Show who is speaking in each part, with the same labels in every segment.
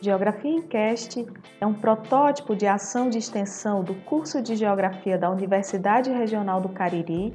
Speaker 1: Geografia em Cast é um protótipo de ação de extensão do curso de Geografia da Universidade Regional do Cariri.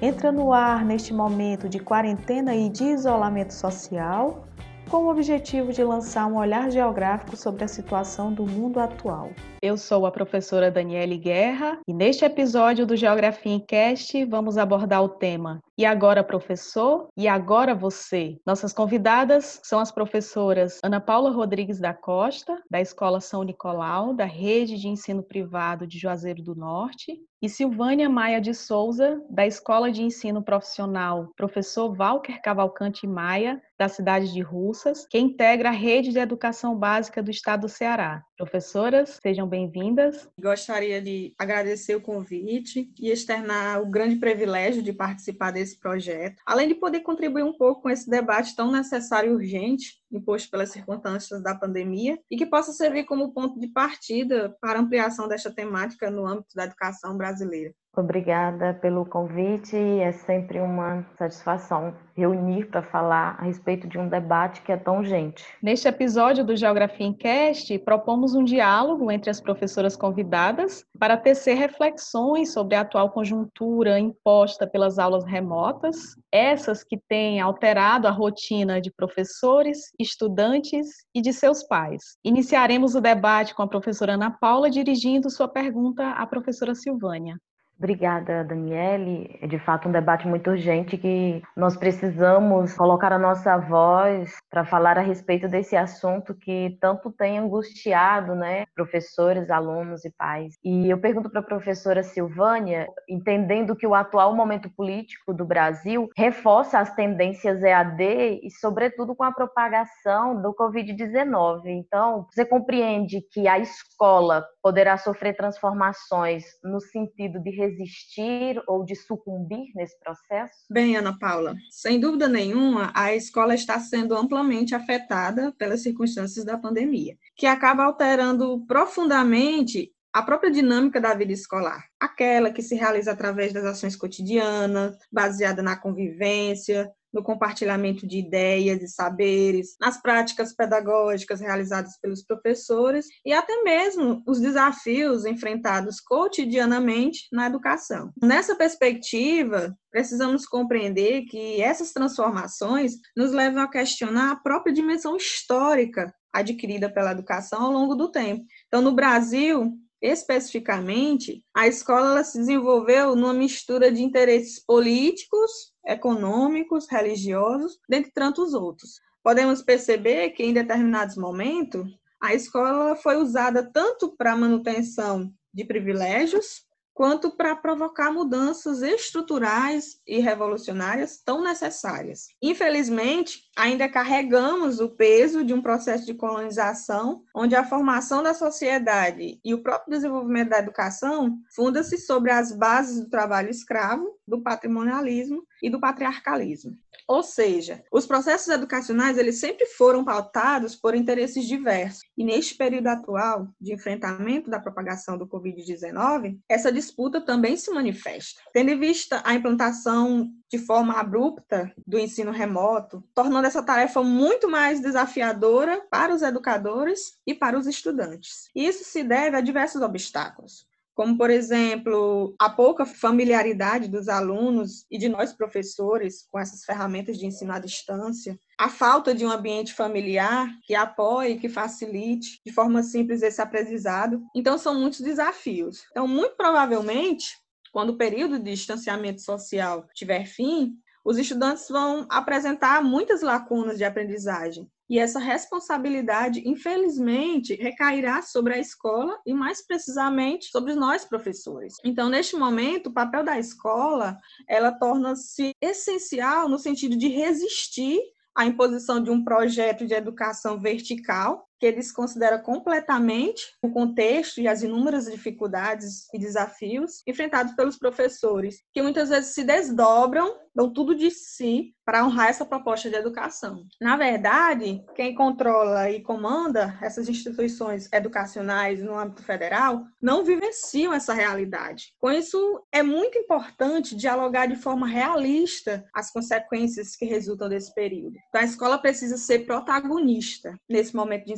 Speaker 1: Entra no ar neste momento de quarentena e de isolamento social, com o objetivo de lançar um olhar geográfico sobre a situação do mundo atual. Eu sou a professora Daniele Guerra e neste episódio do Geografia em Cast vamos abordar o tema E agora professor? E agora você? Nossas convidadas são as professoras Ana Paula Rodrigues da Costa, da Escola São Nicolau, da Rede de Ensino Privado de Juazeiro do Norte, e Silvânia Maia de Souza, da Escola de Ensino Profissional Professor Walker Cavalcante Maia, da cidade de Russas, que integra a Rede de Educação Básica do Estado do Ceará. Professoras, sejam bem-vindas.
Speaker 2: Gostaria de agradecer o convite e externar o grande privilégio de participar desse projeto, além de poder contribuir um pouco com esse debate tão necessário e urgente imposto pelas circunstâncias da pandemia e que possa servir como ponto de partida para ampliação desta temática no âmbito da educação brasileira.
Speaker 3: Obrigada pelo convite. É sempre uma satisfação reunir para falar a respeito de um debate que é tão urgente.
Speaker 1: Neste episódio do Geografia em Cast, propomos um diálogo entre as professoras convidadas para tecer reflexões sobre a atual conjuntura imposta pelas aulas remotas, essas que têm alterado a rotina de professores, estudantes e de seus pais. Iniciaremos o debate com a professora Ana Paula dirigindo sua pergunta à professora Silvânia.
Speaker 3: Obrigada, Daniele. É de fato um debate muito urgente que nós precisamos colocar a nossa voz para falar a respeito desse assunto que tanto tem angustiado, né, professores, alunos e pais. E eu pergunto para a professora Silvânia, entendendo que o atual momento político do Brasil reforça as tendências EAD e, sobretudo, com a propagação do Covid-19. Então, você compreende que a escola poderá sofrer transformações no sentido de resistir ou de sucumbir nesse processo?
Speaker 2: Bem, Ana Paula, sem dúvida nenhuma, a escola está sendo amplamente afetada pelas circunstâncias da pandemia, que acaba alterando profundamente a própria dinâmica da vida escolar, aquela que se realiza através das ações cotidianas, baseada na convivência, no compartilhamento de ideias e saberes, nas práticas pedagógicas realizadas pelos professores e até mesmo os desafios enfrentados cotidianamente na educação. Nessa perspectiva, precisamos compreender que essas transformações nos levam a questionar a própria dimensão histórica adquirida pela educação ao longo do tempo. Então, no Brasil, especificamente, a escola se desenvolveu numa mistura de interesses políticos, econômicos, religiosos, dentre tantos outros. Podemos perceber que em determinados momentos a escola foi usada tanto para manutenção de privilégios, quanto para provocar mudanças estruturais e revolucionárias tão necessárias. Infelizmente, ainda carregamos o peso de um processo de colonização, onde a formação da sociedade e o próprio desenvolvimento da educação funda-se sobre as bases do trabalho escravo, do patrimonialismo e do patriarcalismo. Ou seja, os processos educacionais eles sempre foram pautados por interesses diversos. E neste período atual de enfrentamento da propagação do COVID-19, essa disputa também se manifesta. Tendo em vista a implantação de forma abrupta do ensino remoto, tornando essa tarefa muito mais desafiadora para os educadores e para os estudantes. Isso se deve a diversos obstáculos como, por exemplo, a pouca familiaridade dos alunos e de nós professores com essas ferramentas de ensino à distância, a falta de um ambiente familiar que apoie, que facilite de forma simples esse aprendizado. Então, são muitos desafios. Então, muito provavelmente, quando o período de distanciamento social tiver fim, os estudantes vão apresentar muitas lacunas de aprendizagem, e essa responsabilidade, infelizmente, recairá sobre a escola e, mais precisamente, sobre nós, professores. Então, neste momento, o papel da escola, ela torna-se essencial no sentido de resistir à imposição de um projeto de educação vertical, que eles consideram completamente o contexto e as inúmeras dificuldades e desafios enfrentados pelos professores, que muitas vezes se desdobram, dão tudo de si para honrar essa proposta de educação. Na verdade, quem controla e comanda essas instituições educacionais no âmbito federal não vivenciam essa realidade. Com isso, é muito importante dialogar de forma realista as consequências que resultam desse período. Então, a escola precisa ser protagonista nesse momento de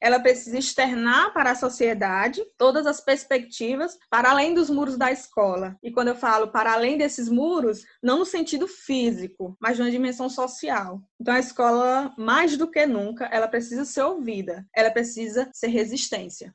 Speaker 2: Ela precisa externar para a sociedade todas as perspectivas para além dos muros da escola. E quando eu falo para além desses muros, não no sentido físico, mas na dimensão social. Então a escola, mais do que nunca, ela precisa ser ouvida, ela precisa ser resistência.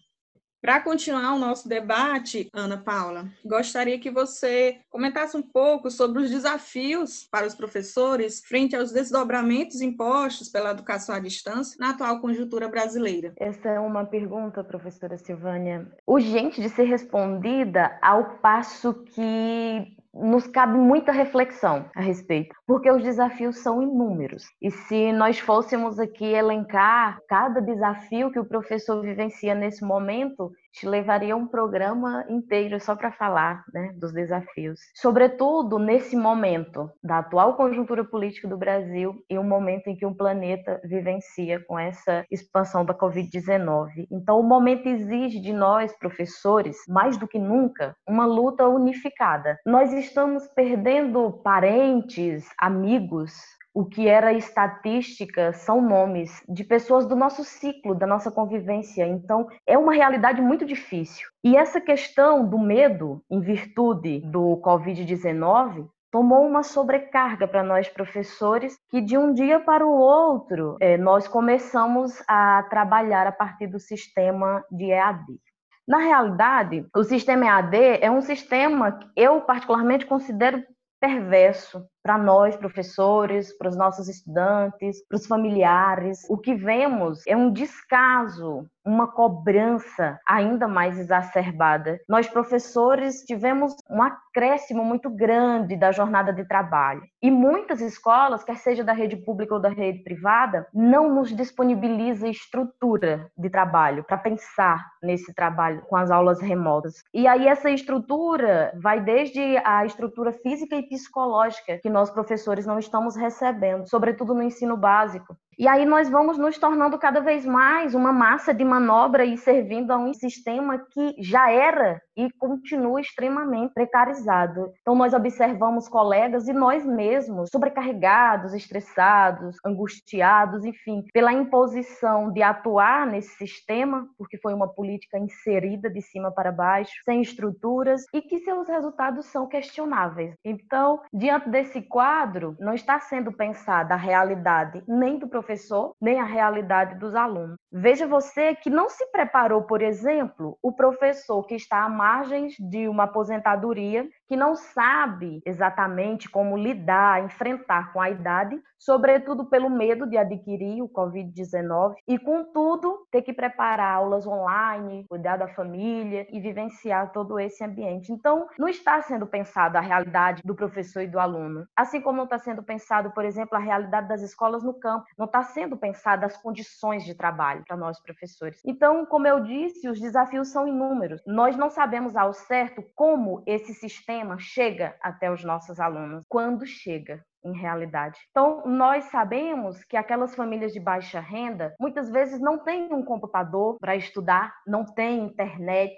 Speaker 2: Para continuar o nosso debate, Ana Paula, gostaria que você comentasse um pouco sobre os desafios para os professores frente aos desdobramentos impostos pela educação à distância na atual conjuntura brasileira.
Speaker 3: Essa é uma pergunta, professora Silvânia, urgente de ser respondida ao passo que nos cabe muita reflexão a respeito, porque os desafios são inúmeros. E se nós fôssemos aqui elencar cada desafio que o professor vivencia nesse momento, te levaria um programa inteiro só para falar né, dos desafios. Sobretudo nesse momento da atual conjuntura política do Brasil e o momento em que o planeta vivencia com essa expansão da Covid-19. Então, o momento exige de nós, professores, mais do que nunca, uma luta unificada. Nós estamos perdendo parentes, amigos, o que era estatística são nomes de pessoas do nosso ciclo, da nossa convivência. Então, é uma realidade muito difícil. E essa questão do medo, em virtude do Covid-19, tomou uma sobrecarga para nós professores que de um dia para o outro é, nós começamos a trabalhar a partir do sistema de EAD. Na realidade, o sistema EAD é um sistema que eu particularmente considero perverso para nós, professores, para os nossos estudantes, para os familiares. O que vemos é um descaso, uma cobrança ainda mais exacerbada. Nós, professores, tivemos um acréscimo muito grande da jornada de trabalho. E muitas escolas, quer seja da rede pública ou da rede privada, não nos disponibiliza estrutura de trabalho para pensar nesse trabalho com as aulas remotas. E aí essa estrutura vai desde a estrutura física e psicológica que nós professores não estamos recebendo, sobretudo no ensino básico. E aí nós vamos nos tornando cada vez mais uma massa de manobra e servindo a um sistema que já era e continua extremamente precarizado. Então nós observamos colegas e nós mesmos sobrecarregados, estressados, angustiados, enfim, pela imposição de atuar nesse sistema, porque foi uma política inserida de cima para baixo, sem estruturas e que seus resultados são questionáveis. Então, diante desse quadro, não está sendo pensada a realidade nem do professor professor, nem a realidade dos alunos. Veja você que não se preparou, por exemplo, o professor que está à margem de uma aposentadoria, que não sabe exatamente como lidar, enfrentar com a idade, sobretudo pelo medo de adquirir o Covid-19 e, contudo, ter que preparar aulas online, cuidar da família e vivenciar todo esse ambiente. Então, não está sendo pensado a realidade do professor e do aluno, assim como não está sendo pensado, por exemplo, a realidade das escolas no campo, não está sendo pensado as condições de trabalho para nós professores. Então, como eu disse, os desafios são inúmeros. Nós não sabemos ao certo como esse sistema chega até os nossos alunos, quando chega em realidade. Então, nós sabemos que aquelas famílias de baixa renda muitas vezes não têm um computador para estudar, não têm internet,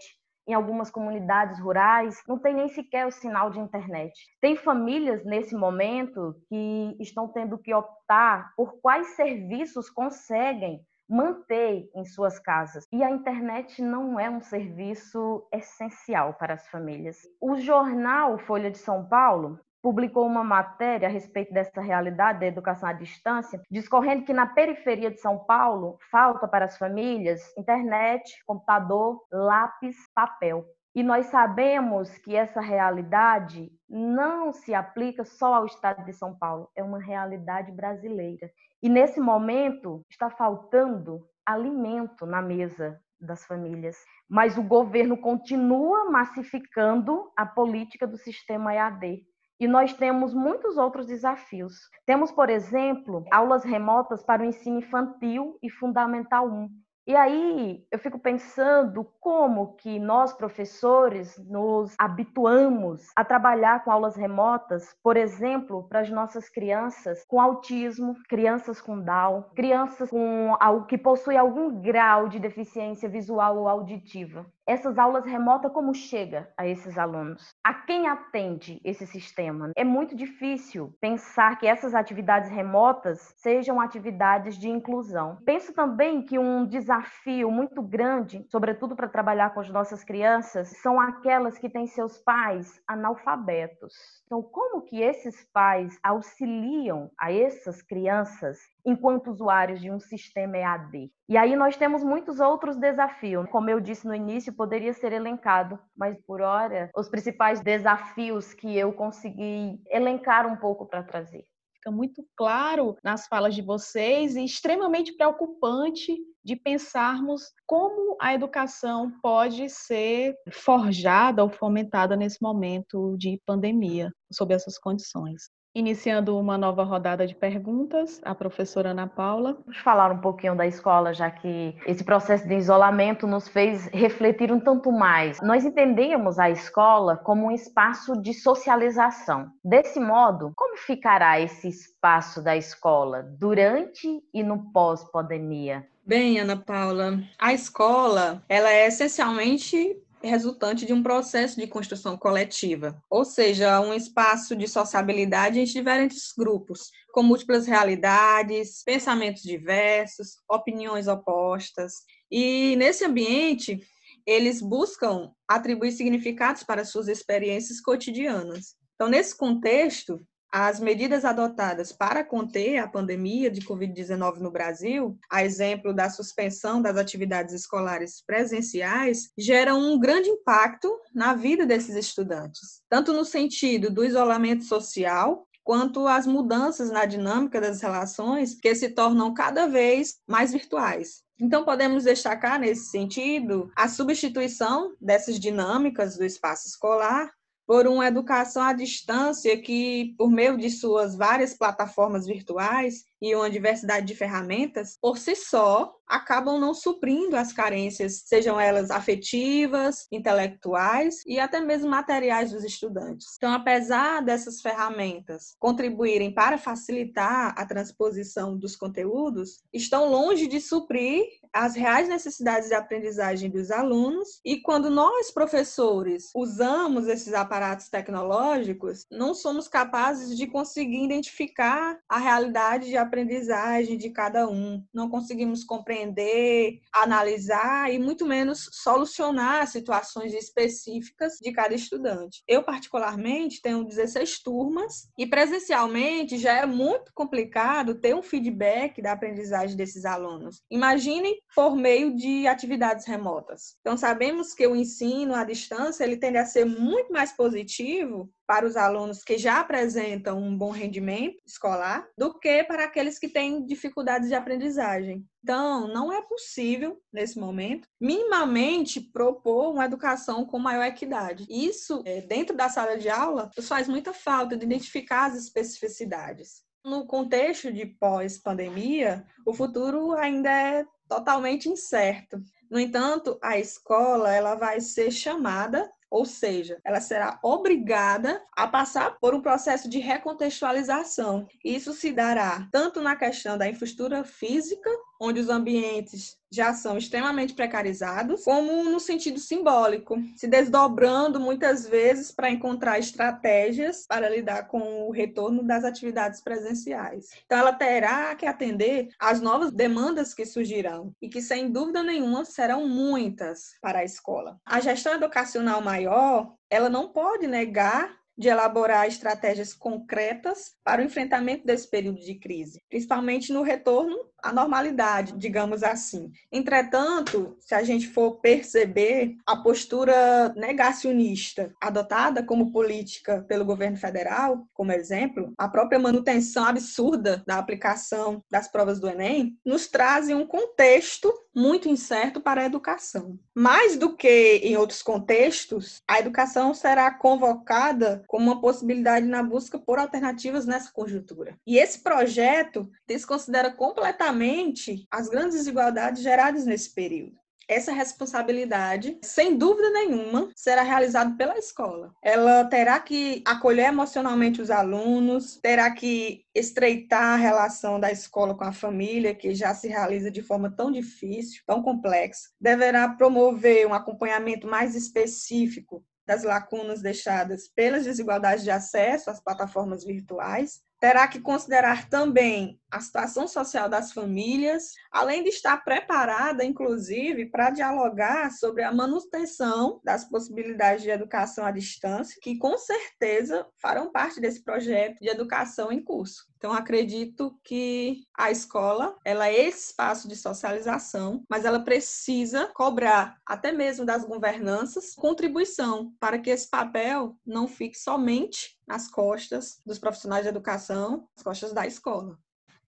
Speaker 3: em algumas comunidades rurais, não tem nem sequer o sinal de internet. Tem famílias nesse momento que estão tendo que optar por quais serviços conseguem manter em suas casas. E a internet não é um serviço essencial para as famílias. O jornal Folha de São Paulo publicou uma matéria a respeito dessa realidade da educação à distância, discorrendo que na periferia de São Paulo falta para as famílias internet, computador, lápis, papel. E nós sabemos que essa realidade não se aplica só ao estado de São Paulo, é uma realidade brasileira. E nesse momento está faltando alimento na mesa das famílias, mas o governo continua massificando a política do sistema EAD. E nós temos muitos outros desafios. Temos, por exemplo, aulas remotas para o ensino infantil e fundamental 1, e aí eu fico pensando como que nós professores nos habituamos a trabalhar com aulas remotas, por exemplo, para as nossas crianças com autismo, crianças com Down, crianças com que possuem algum grau de deficiência visual ou auditiva. Essas aulas remotas como chega a esses alunos? A quem atende esse sistema? É muito difícil pensar que essas atividades remotas sejam atividades de inclusão. Penso também que um desafio muito grande, sobretudo para trabalhar com as nossas crianças, são aquelas que têm seus pais analfabetos. Então, como que esses pais auxiliam a essas crianças enquanto usuários de um sistema EAD. E aí nós temos muitos outros desafios. Como eu disse no início, poderia ser elencado, mas por hora, os principais desafios que eu consegui elencar um pouco para trazer.
Speaker 1: Fica muito claro nas falas de vocês e extremamente preocupante de pensarmos como a educação pode ser forjada ou fomentada nesse momento de pandemia, sob essas condições. Iniciando uma nova rodada de perguntas, a professora Ana Paula.
Speaker 3: Vamos falar um pouquinho da escola, já que esse processo de isolamento nos fez refletir um tanto mais. Nós entendemos a escola como um espaço de socialização. Desse modo, como ficará esse espaço da escola durante e no pós-pandemia?
Speaker 2: Bem, Ana Paula, a escola, ela é essencialmente resultante de um processo de construção coletiva, ou seja, um espaço de sociabilidade entre diferentes grupos, com múltiplas realidades, pensamentos diversos, opiniões opostas. E nesse ambiente, eles buscam atribuir significados para suas experiências cotidianas. Então, nesse contexto, as medidas adotadas para conter a pandemia de Covid-19 no Brasil, a exemplo da suspensão das atividades escolares presenciais, geram um grande impacto na vida desses estudantes, tanto no sentido do isolamento social, quanto as mudanças na dinâmica das relações que se tornam cada vez mais virtuais. Então, podemos destacar nesse sentido a substituição dessas dinâmicas do espaço escolar por uma educação à distância que, por meio de suas várias plataformas virtuais e uma diversidade de ferramentas, por si só, acabam não suprindo as carências, sejam elas afetivas, intelectuais e até mesmo materiais dos estudantes. Então, apesar dessas ferramentas contribuírem para facilitar a transposição dos conteúdos, estão longe de suprir as reais necessidades de aprendizagem dos alunos e quando nós, professores, usamos esses aparatos tecnológicos, não somos capazes de conseguir identificar a realidade de aprendizagem de cada um, não conseguimos compreender analisar e muito menos solucionar situações específicas de cada estudante. Eu, particularmente, tenho 16 turmas e presencialmente já é muito complicado ter um feedback da aprendizagem desses alunos. Imaginem por meio de atividades remotas. Então, sabemos que o ensino à distância ele tende a ser muito mais positivo para os alunos que já apresentam um bom rendimento escolar do que para aqueles que têm dificuldades de aprendizagem. Então, não é possível, nesse momento, minimamente propor uma educação com maior equidade. Isso, é, dentro da sala de aula, faz muita falta de identificar as especificidades. No contexto de pós-pandemia, o futuro ainda é totalmente incerto. No entanto, a escola ela vai ser chamada ou seja, ela será obrigada a passar por um processo de recontextualização. Isso se dará tanto na questão da infraestrutura física, onde os ambientes já são extremamente precarizados, como no sentido simbólico, se desdobrando muitas vezes para encontrar estratégias para lidar com o retorno das atividades presenciais. Então, ela terá que atender às novas demandas que surgirão e que, sem dúvida nenhuma, serão muitas para a escola. A gestão educacional maior, ela não pode negar de elaborar estratégias concretas para o enfrentamento desse período de crise, principalmente no retorno à normalidade, digamos assim. Entretanto, se a gente for perceber a postura negacionista adotada como política pelo governo federal, como exemplo, a própria manutenção absurda da aplicação das provas do Enem, nos traz um contexto muito incerto para a educação. Mais do que em outros contextos, a educação será convocada como uma possibilidade na busca por alternativas nessa conjuntura. E esse projeto desconsidera completamente as grandes desigualdades geradas nesse período. essa responsabilidade, sem dúvida nenhuma, será realizada pela escola. Ela terá que acolher emocionalmente os alunos, terá que estreitar a relação da escola com a família, que já se realiza de forma tão difícil, tão complexa. Deverá promover um acompanhamento mais específico das lacunas deixadas pelas desigualdades de acesso às plataformas virtuais, terá que considerar também a situação social das famílias, além de estar preparada, inclusive, para dialogar sobre a manutenção das possibilidades de educação à distância, que com certeza farão parte desse projeto de educação em curso. Então, acredito que a escola ela é esse espaço de socialização, mas ela precisa cobrar, até mesmo das governanças, contribuição para que esse papel não fique somente nas costas dos profissionais de educação, nas costas da escola.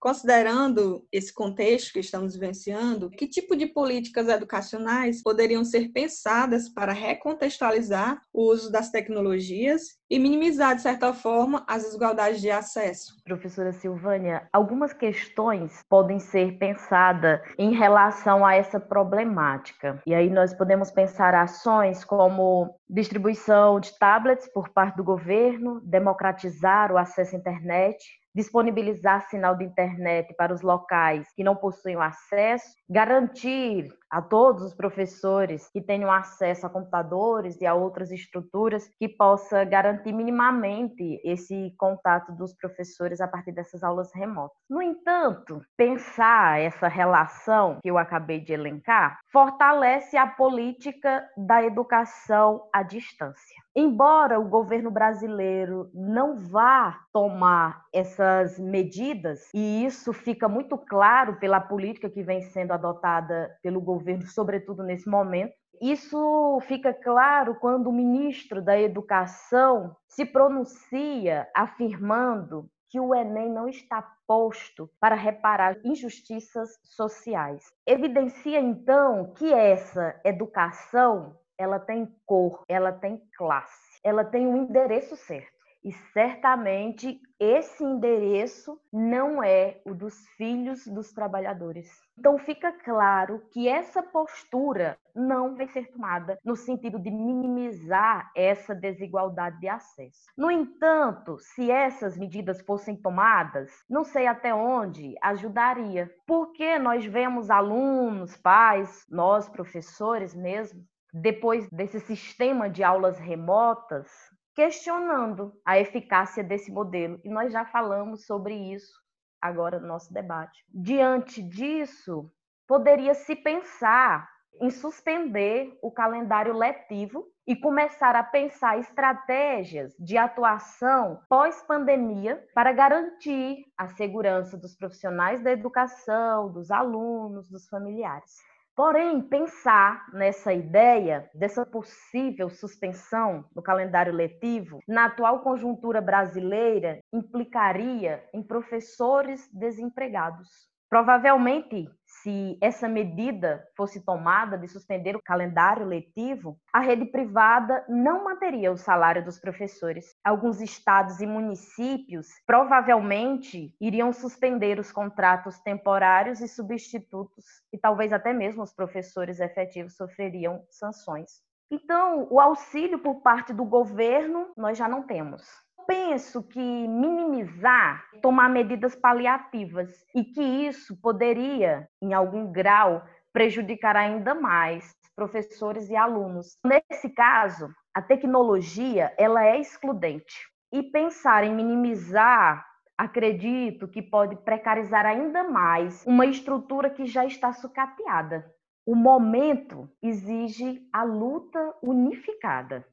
Speaker 2: Considerando esse contexto que estamos vivenciando, que tipo de políticas educacionais poderiam ser pensadas para recontextualizar o uso das tecnologias e minimizar, de certa forma, as desigualdades de acesso?
Speaker 3: Professora Silvânia, algumas questões podem ser pensadas em relação a essa problemática. E aí nós podemos pensar ações como distribuição de tablets por parte do governo, democratizar o acesso à internet, disponibilizar sinal de internet para os locais que não possuem acesso, garantir a todos os professores que tenham acesso a computadores e a outras estruturas que possa garantir minimamente esse contato dos professores a partir dessas aulas remotas. No entanto, pensar essa relação que eu acabei de elencar fortalece a política da educação à distância. Embora o governo brasileiro não vá tomar essas medidas, e isso fica muito claro pela política que vem sendo adotada pelo governo, sobretudo nesse momento, isso fica claro quando o ministro da Educação se pronuncia afirmando que o Enem não está posto para reparar injustiças sociais. Evidencia então que essa educação ela tem cor, ela tem classe, ela tem um endereço certo. E certamente esse endereço não é o dos filhos dos trabalhadores. Então fica claro que essa postura não vai ser tomada no sentido de minimizar essa desigualdade de acesso. No entanto, se essas medidas fossem tomadas, não sei até onde ajudaria, porque nós vemos alunos, pais, nós professores mesmo, depois desse sistema de aulas remotas, questionando a eficácia desse modelo. E nós já falamos sobre isso agora no nosso debate. Diante disso, poderia se pensar em suspender o calendário letivo e começar a pensar estratégias de atuação pós-pandemia para garantir a segurança dos profissionais da educação, dos alunos, dos familiares. Porém, pensar nessa ideia dessa possível suspensão no calendário letivo, na atual conjuntura brasileira, implicaria em professores desempregados. Provavelmente, se essa medida fosse tomada de suspender o calendário letivo, a rede privada não manteria o salário dos professores. Alguns estados e municípios provavelmente iriam suspender os contratos temporários e substitutos, e talvez até mesmo os professores efetivos sofreriam sanções. Então, o auxílio por parte do governo nós já não temos penso que minimizar, tomar medidas paliativas e que isso poderia, em algum grau, prejudicar ainda mais professores e alunos. Nesse caso, a tecnologia ela é excludente e pensar em minimizar acredito que pode precarizar ainda mais uma estrutura que já está sucateada. O momento exige a luta unificada.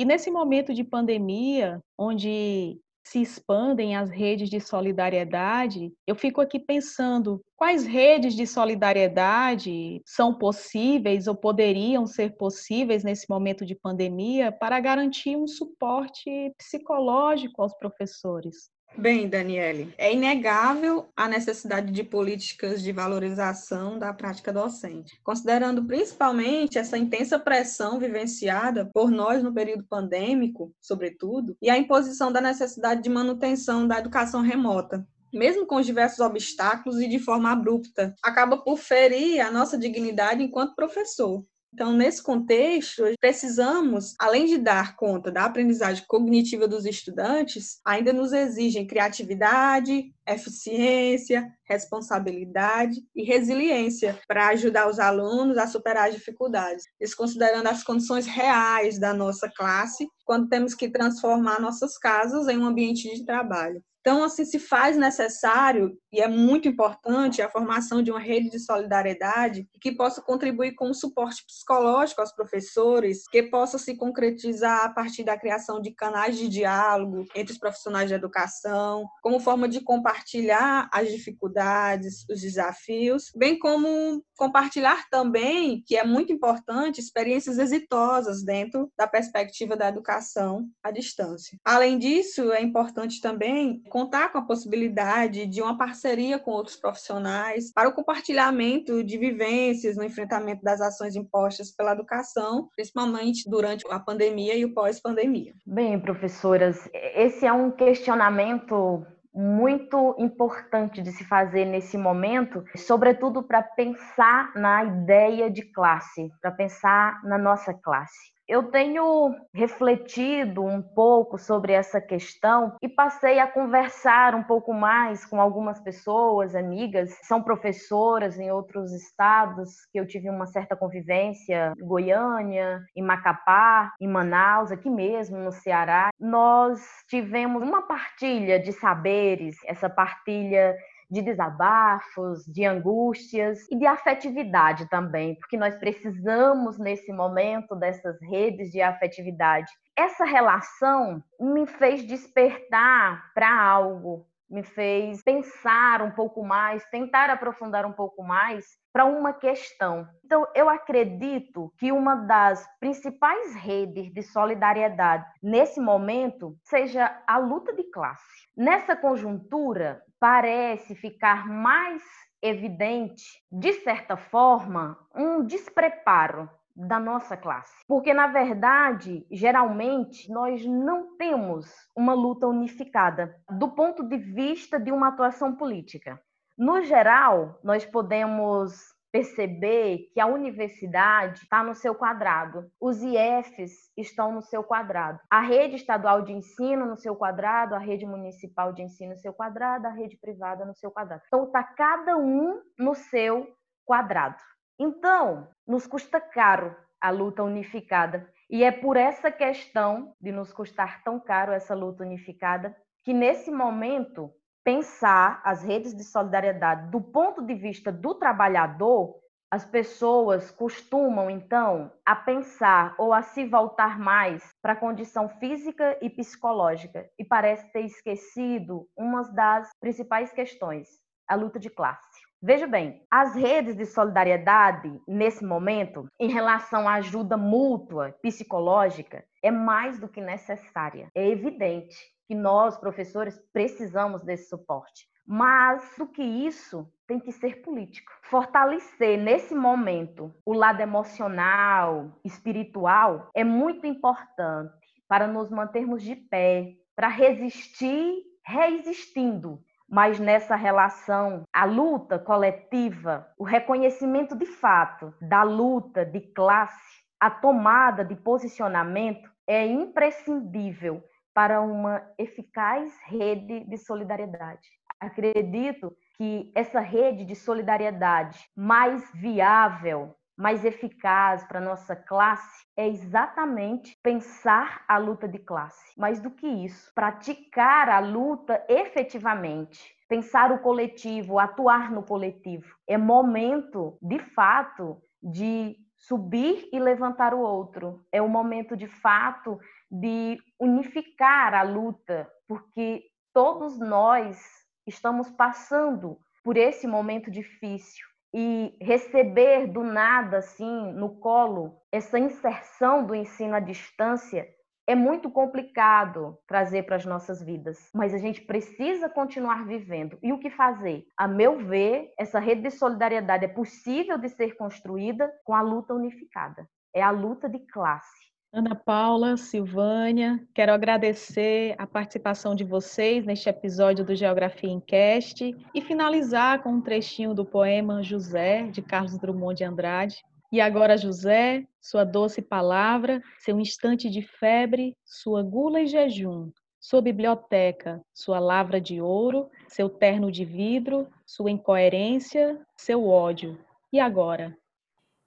Speaker 1: E nesse momento de pandemia, onde se expandem as redes de solidariedade, eu fico aqui pensando quais redes de solidariedade são possíveis ou poderiam ser possíveis nesse momento de pandemia para garantir um suporte psicológico aos professores.
Speaker 2: Bem, Daniele, é inegável a necessidade de políticas de valorização da prática docente, considerando principalmente essa intensa pressão vivenciada por nós no período pandêmico, sobretudo, e a imposição da necessidade de manutenção da educação remota. mesmo com os diversos obstáculos e de forma abrupta, acaba por ferir a nossa dignidade enquanto professor. Então, nesse contexto, precisamos, além de dar conta da aprendizagem cognitiva dos estudantes, ainda nos exigem criatividade, eficiência, responsabilidade e resiliência para ajudar os alunos a superar as dificuldades, desconsiderando as condições reais da nossa classe, quando temos que transformar nossas casas em um ambiente de trabalho. Então, assim, se faz necessário e é muito importante a formação de uma rede de solidariedade que possa contribuir com o suporte psicológico aos professores, que possa se concretizar a partir da criação de canais de diálogo entre os profissionais de educação, como forma de compartilhar as dificuldades, os desafios, bem como compartilhar também, que é muito importante, experiências exitosas dentro da perspectiva da educação à distância. Além disso, é importante também contar com a possibilidade de uma parceria com outros profissionais para o compartilhamento de vivências no enfrentamento das ações impostas pela educação, principalmente durante a pandemia e o pós-pandemia.
Speaker 3: Bem, professoras, esse é um questionamento muito importante de se fazer nesse momento, sobretudo para pensar na ideia de classe, para pensar na nossa classe. Eu tenho refletido um pouco sobre essa questão e passei a conversar um pouco mais com algumas pessoas, amigas, são professoras em outros estados, que eu tive uma certa convivência, em Goiânia, em Macapá, em Manaus, aqui mesmo no Ceará. Nós tivemos uma partilha de saberes, essa partilha de desabafos, de angústias e de afetividade também, porque nós precisamos nesse momento dessas redes de afetividade. Essa relação me fez despertar para algo, me fez pensar um pouco mais, tentar aprofundar um pouco mais para uma questão. Então, eu acredito que uma das principais redes de solidariedade nesse momento seja a luta de classe. Nessa conjuntura, parece ficar mais evidente, de certa forma, um despreparo da nossa classe. Porque, na verdade, geralmente, nós não temos uma luta unificada do ponto de vista de uma atuação política. No geral, nós podemos perceber que a universidade está no seu quadrado, os IFs estão no seu quadrado, a rede estadual de ensino no seu quadrado, a rede municipal de ensino no seu quadrado, a rede privada no seu quadrado. Então, está cada um no seu quadrado. Então, nos custa caro a luta unificada. E é por essa questão de nos custar tão caro essa luta unificada que, nesse momento, pensar as redes de solidariedade do ponto de vista do trabalhador, as pessoas costumam então a pensar ou a se voltar mais para a condição física e psicológica e parece ter esquecido uma das principais questões, a luta de classe. Veja bem, as redes de solidariedade nesse momento, em relação à ajuda mútua psicológica, é mais do que necessária. É evidente que nós, professores, precisamos desse suporte. Mas, do que isso, tem que ser político. Fortalecer nesse momento o lado emocional, espiritual, é muito importante para nos mantermos de pé, para resistir, resistindo. Mas nessa relação, a luta coletiva, o reconhecimento de fato da luta de classe, a tomada de posicionamento é imprescindível para uma eficaz rede de solidariedade. Acredito que essa rede de solidariedade mais viável, mais eficaz para nossa classe é exatamente pensar a luta de classe. Mais do que isso, praticar a luta efetivamente, pensar o coletivo, atuar no coletivo. É momento, de fato, de subir e levantar o outro. É o momento, de fato, de unificar a luta, porque todos nós estamos passando por esse momento difícil e receber do nada assim no colo essa inserção do ensino à distância é muito complicado trazer para as nossas vidas, mas a gente precisa continuar vivendo. E o que fazer? A meu ver, essa rede de solidariedade é possível de ser construída com a luta unificada. É a luta de classe
Speaker 1: Ana Paula, Silvânia, quero agradecer a participação de vocês neste episódio do Geografia em Cast e finalizar com um trechinho do poema José, de Carlos Drummond de Andrade. E agora, José, sua doce palavra, seu instante de febre, sua gula e jejum, sua biblioteca, sua lavra de ouro, seu terno de vidro, sua incoerência, seu ódio. E agora?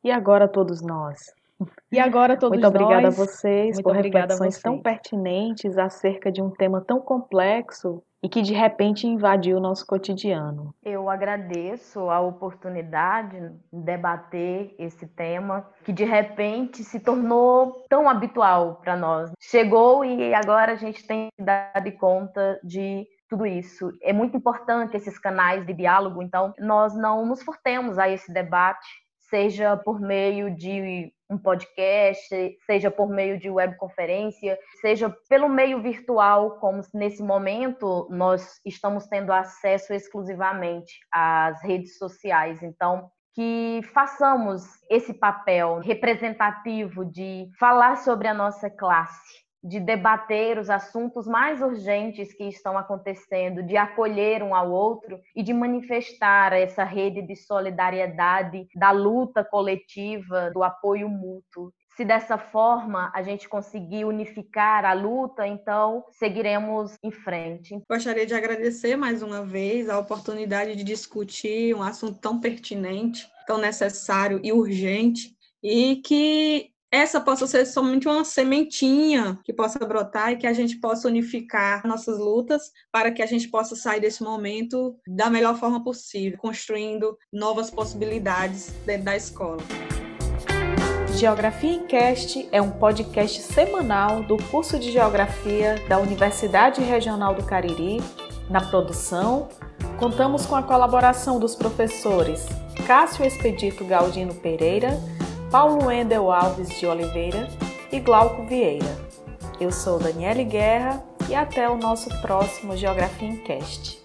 Speaker 4: E agora todos nós.
Speaker 1: E agora todos
Speaker 4: Muito obrigada
Speaker 1: nós,
Speaker 4: a vocês
Speaker 1: muito
Speaker 4: por reflexões
Speaker 1: vocês.
Speaker 4: tão pertinentes acerca de um tema tão complexo e que de repente invadiu o nosso cotidiano.
Speaker 3: Eu agradeço a oportunidade de debater esse tema que de repente se tornou tão habitual para nós. Chegou e agora a gente tem que dar de conta de tudo isso. É muito importante esses canais de diálogo, então nós não nos furtemos a esse debate, seja por meio de um podcast, seja por meio de webconferência, seja pelo meio virtual, como nesse momento nós estamos tendo acesso exclusivamente às redes sociais. Então, que façamos esse papel representativo de falar sobre a nossa classe, de debater os assuntos mais urgentes que estão acontecendo, de acolher um ao outro e de manifestar essa rede de solidariedade, da luta coletiva, do apoio mútuo. Se dessa forma a gente conseguir unificar a luta, então seguiremos em frente.
Speaker 2: Gostaria de agradecer mais uma vez a oportunidade de discutir um assunto tão pertinente, tão necessário e urgente, e que essa possa ser somente uma sementinha que possa brotar e que a gente possa unificar nossas lutas para que a gente possa sair desse momento da melhor forma possível, construindo novas possibilidades dentro da escola.
Speaker 1: Geografia em Cast é um podcast semanal do curso de Geografia da Universidade Regional do Cariri. Na produção, contamos com a colaboração dos professores Cássio Expedito Galdino Pereira, Paulo Wendel Alves de Oliveira e Glauco Vieira. Eu sou Daniele Guerra e até o nosso próximo Geografia em Cast.